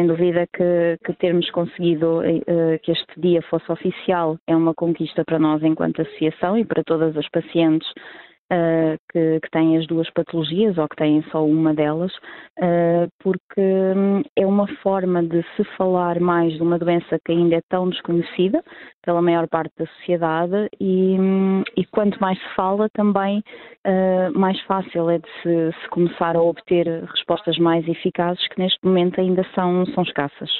Sem dúvida que, que termos conseguido uh, que este dia fosse oficial é uma conquista para nós enquanto associação e para todas as pacientes uh, que, que, têm as duas patologias ou que têm só uma delas, uh, porque um, é uma forma de se falar mais de uma doença que ainda é tão desconhecida pela maior parte da sociedade e, um, e quanto mais se fala também uh, mais fácil é de se, se começar a obter respostas mais eficazes que neste momento ainda são, são escassas.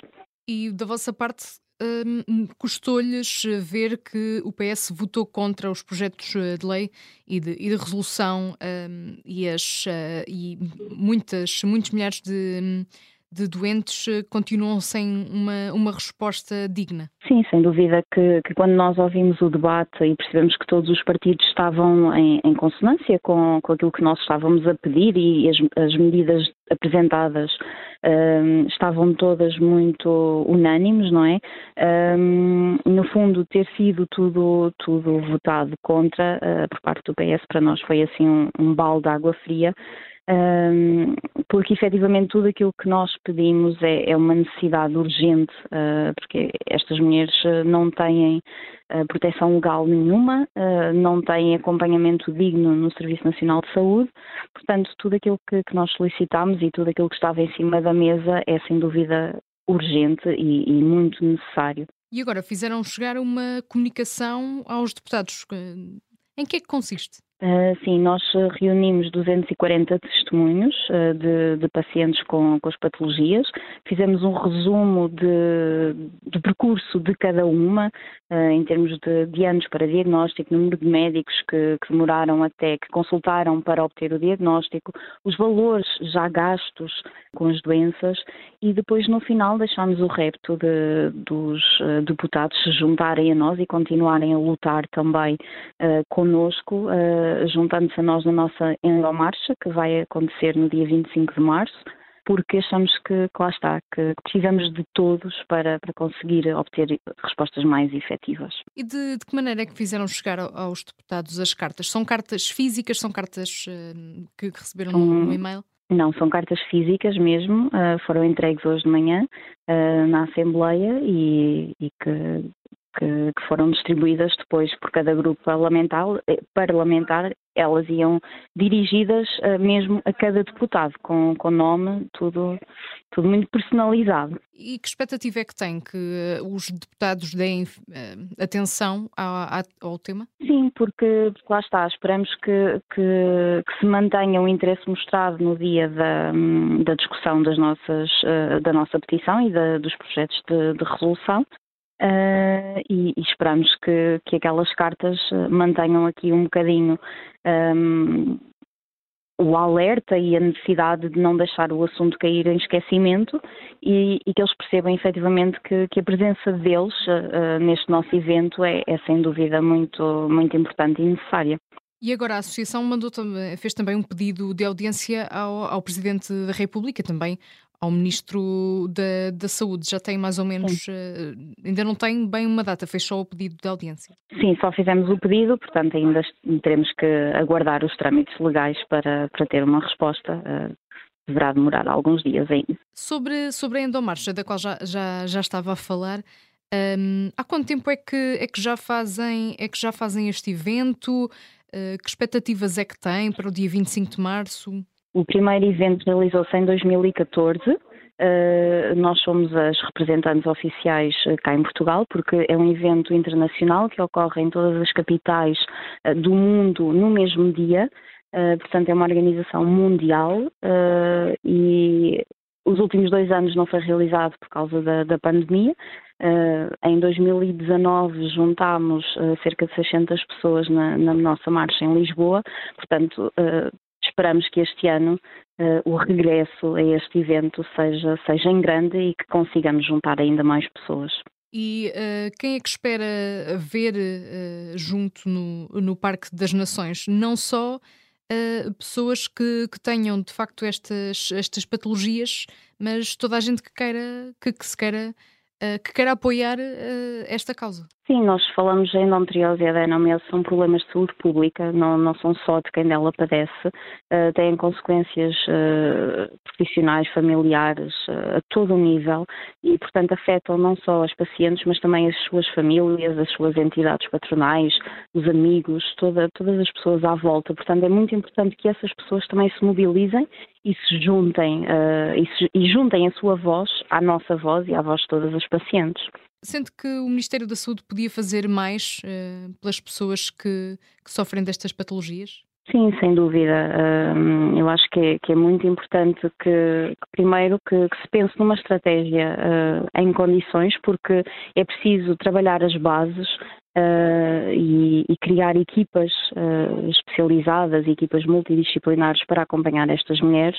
E da vossa parte, um, custou-lhes ver que o PS votou contra os projetos eh, de lei e de, e de resolução um, e, as, uh, e muitas, muitos milhares de, de doentes eh, continuam sem uma, uma resposta digna. Sim, sem dúvida que, que, quando nós ouvimos o debate e percebemos que todos os partidos estavam em, em consonância com, com aquilo que nós estávamos a pedir e as, as medidas apresentadas um, estavam todas muito unânimes, não é? Um, no fundo, ter sido tudo, tudo votado contra uh, por parte do PS para nós foi assim um, um balde de água fria um, porque efetivamente tudo aquilo que nós pedimos é, é uma necessidade urgente, uh, porque estas mulheres ah, não têm uh, proteção legal nenhuma, uh, não têm acompanhamento digno no Serviço Nacional de Saúde, portanto, tudo aquilo que, que, nós solicitamos e tudo aquilo que estava em cima da mesa é sem dúvida urgente e, e muito necessário. E agora fizeram chegar uma comunicação aos deputados. Em que é que consiste? Uh, sim, nós reunimos 240 testemunhos uh, de, de, pacientes com, com, as patologias, fizemos um resumo de, de percurso de cada uma, uh, em termos de, de, anos para diagnóstico, número de médicos que, que, demoraram até, que consultaram para obter o diagnóstico, os valores já gastos com as doenças e depois no final deixámos o repto dos deputados se juntarem a nós e continuarem a lutar também uh, juntando-se a nós na nossa Endomarcha, que vai acontecer no dia 25 de março, porque achamos que, que lá está, que, precisamos de todos para, para conseguir obter respostas mais efetivas. E de, de que maneira é que fizeram chegar aos deputados as cartas? São cartas físicas? São cartas uh, que receberam um, no e-mail? Não, são cartas físicas mesmo, uh, foram entregues hoje de manhã uh, na Assembleia e, e que que, que, foram distribuídas depois por cada grupo parlamentar, eh, parlamentar elas iam dirigidas uh, mesmo a cada deputado, com, com nome, tudo, tudo muito personalizado. E que expectativa é que tem que uh, os deputados deem uh, atenção ao, ao, tema? Sim, porque, porque, lá está, esperamos que, que, que, se mantenha o interesse mostrado no dia da, da discussão das nossas, da nossa petição e da, dos projetos de, de resolução Uh, e, e, esperamos que, que aquelas cartas ah, mantenham aqui um bocadinho um, o alerta e a necessidade de não deixar o assunto cair em esquecimento e, e que eles percebam efetivamente que, que a presença deles uh, neste nosso evento é, é, sem dúvida muito, muito importante e necessária. E agora a Associação mandou, fez também um pedido de audiência ao, ao Presidente da República, também ao Ministro da, da Saúde. Já tem mais ou menos, uh, ainda não tem bem uma data, fez só o pedido de audiência. Sim, só fizemos o pedido, portanto ainda teremos que aguardar os trâmites legais para, para ter uma resposta. Uh, deverá demorar alguns dias ainda. Sobre, sobre a endomarcha, da qual já, já, já estava a falar, um, ehm, há quanto tempo é que, é, que já fazem, é que já fazem este evento? Uh, que expectativas é que têm para o dia 25 de março? O primeiro evento realizou-se em 2014. Uh, eh, nós somos as representantes oficiais uh, cá em Portugal, porque é um evento internacional que ocorre em todas as capitais uh, do mundo no mesmo dia. portanto, é uma organização mundial e os últimos dois anos não foi realizado por causa da, da pandemia. em 2019 juntámos cerca de 600 pessoas na, na, nossa marcha em Lisboa, portanto esperamos que este ano uh, o regresso a este evento seja, seja em grande e que consigamos juntar ainda mais pessoas. E uh, quem é que espera ver uh, junto no, no Parque das Nações? Não só pessoas que, que, tenham de facto estas, estas patologias, mas toda a gente que queira, que, que se queira, que queira apoiar esta causa. Sim, nós falamos em endometriose e adenomiose são problemas de saúde pública, não, não são só de quem dela padece, uh, têm consequências uh, profissionais, familiares, uh, a todo o nível e, portanto, afetam não só as pacientes, mas também as suas famílias, as suas entidades patronais, os amigos, toda, todas as pessoas à volta. Portanto, é muito importante que essas pessoas também se mobilizem e se juntem e, se, e juntem a sua voz à nossa voz e à voz de todas as pacientes. Sente que o Ministério da Saúde podia fazer mais uh, pelas pessoas que, que, sofrem destas patologias? Sim, sem dúvida. Uh, eu acho que é, que é, muito importante que, que primeiro, que, que, se pense numa estratégia uh, em condições, porque é preciso trabalhar as bases, Uh, e, e, criar equipas uh, especializadas, equipas multidisciplinares para acompanhar estas mulheres.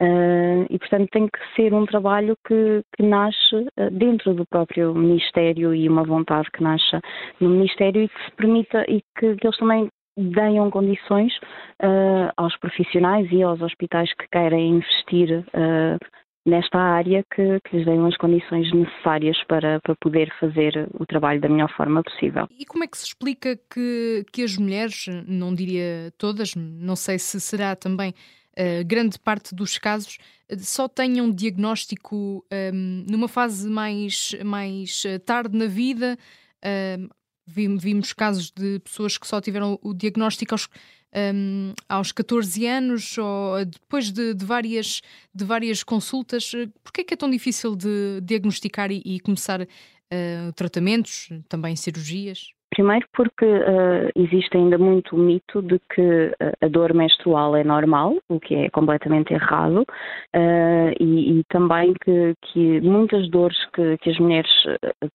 Uh, e, portanto, tem que ser um trabalho que, que nasce dentro do próprio Ministério e uma vontade que nasce no Ministério e que se permita e que, que eles também deem condições aos profissionais e aos hospitais que querem investir nesta área que, que lhes deem as condições necessárias para, para poder fazer o trabalho da melhor forma possível. E como é que se explica que, que as mulheres, não diria todas, não sei se será também uh, grande parte dos casos, só tenham diagnóstico um, ehm, numa fase mais, mais eh, tarde na vida? Uh, vimos casos de pessoas que só tiveram o diagnóstico aos um, aos 14 anos ou depois de, de, várias, de várias consultas. Porquê é que é tão difícil de diagnosticar e, e começar uh, tratamentos, também cirurgias? Primeiro porque uh, existe ainda muito o mito de que a dor menstrual é normal, o que é completamente errado, uh, e, e, também que, que, muitas dores que, que as mulheres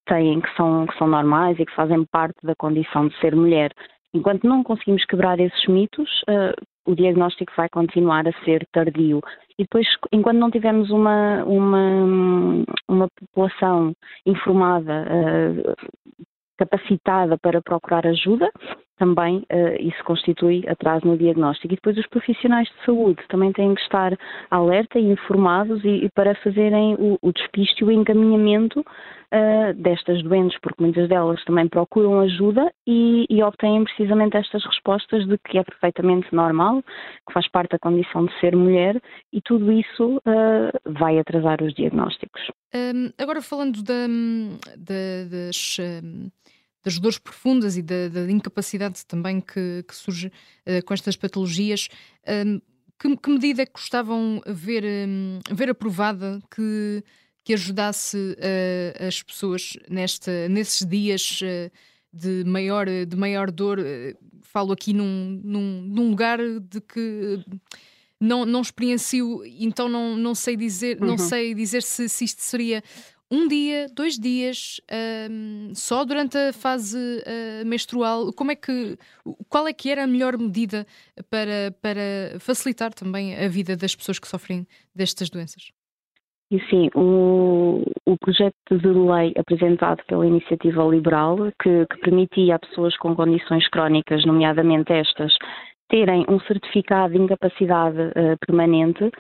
têm que são, que são normais e que fazem parte da condição de ser mulher Enquanto não conseguimos quebrar esses mitos, uh, o diagnóstico vai continuar a ser tardio. E depois, enquanto não tivermos uma, uma, uma população informada, uh, capacitada para procurar ajuda, também uh, isso constitui atraso no diagnóstico. E depois os profissionais de saúde também têm que estar alerta e informados e, e para fazerem o, o despiste e o encaminhamento uh, destas doentes, porque muitas delas também procuram ajuda e, e, obtêm precisamente estas respostas de que é perfeitamente normal, que faz parte da condição de ser mulher e tudo isso uh, vai atrasar os diagnósticos. Um, agora falando da, da, das. Um das dores profundas e da, da incapacidade também que, que surge uh, com estas patologias. Um, que, que, medida é que gostavam ver, um, ver aprovada que, que ajudasse uh, as pessoas nesta, nesses dias uh, de, maior, de maior dor? falo aqui num, num, num lugar de que não, não experiencio, então não, não sei dizer, uhum. não sei dizer se, se isto seria um dia, dois dias, um, só durante a fase uh, menstrual? Como é que, qual é que era a melhor medida para, para facilitar também a vida das pessoas que sofrem destas doenças? E sim, o, o projeto de lei apresentado pela Iniciativa Liberal, que, que permitia a pessoas com condições crónicas, nomeadamente estas, terem um certificado de incapacidade uh, permanente,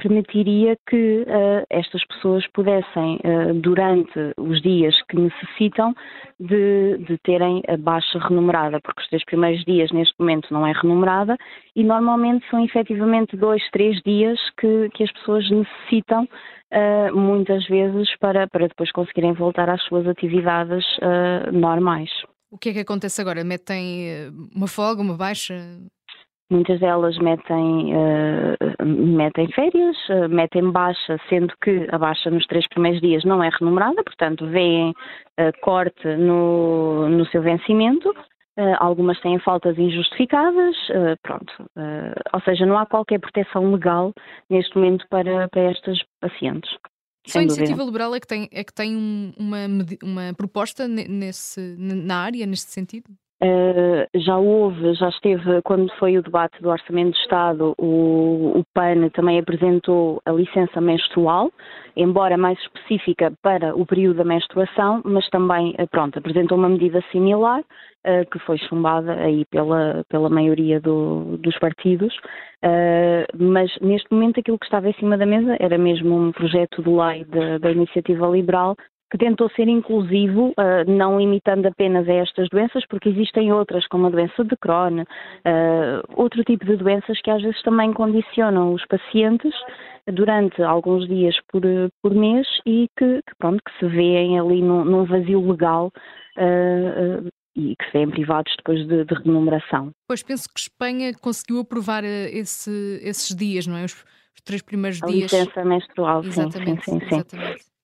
permitiria que uh, estas pessoas pudessem, uh, durante os dias que necessitam, de, de, terem a baixa remunerada, porque os três primeiros dias neste momento não é remunerada e normalmente são efetivamente dois, três dias que, que as pessoas necessitam. muitas vezes para, para depois conseguirem voltar às suas atividades normais. O que é que acontece agora? Metem uma folga, uma baixa? Muitas delas metem, uh, metem férias, uh, metem baixa, sendo que a baixa nos três primeiros dias não é remunerada, portanto, veem uh, corte no, no seu vencimento. algumas têm faltas injustificadas, pronto. ou seja, não há qualquer proteção legal neste momento para, para estas pacientes. Só a Iniciativa Liberal é que tem, é que tem um, uma, uma proposta nesse, na área, neste sentido? Uh, já houve, já esteve, quando foi o debate do Orçamento de Estado, o, o, PAN também apresentou a licença menstrual, embora mais específica para o período da menstruação, mas também, uh, pronto, apresentou uma medida similar, uh, que foi chumbada aí pela, pela maioria do, dos partidos, mas neste momento aquilo que estava em cima da mesa era mesmo um projeto de lei da Iniciativa Liberal que tentou ser inclusivo, uh, não imitando apenas estas doenças, porque existem outras, como a doença de Crohn, uh, outro tipo de doenças que às vezes também condicionam os pacientes durante alguns dias por, por mês e que, que pronto, que se veem ali num, num vazio legal uh, e que se veem privados depois de, de, remuneração. Pois penso que Espanha conseguiu aprovar esse, esses dias, não é? Os, os três primeiros a dias. licença menstrual, exatamente, sim, sim, sim. Exatamente.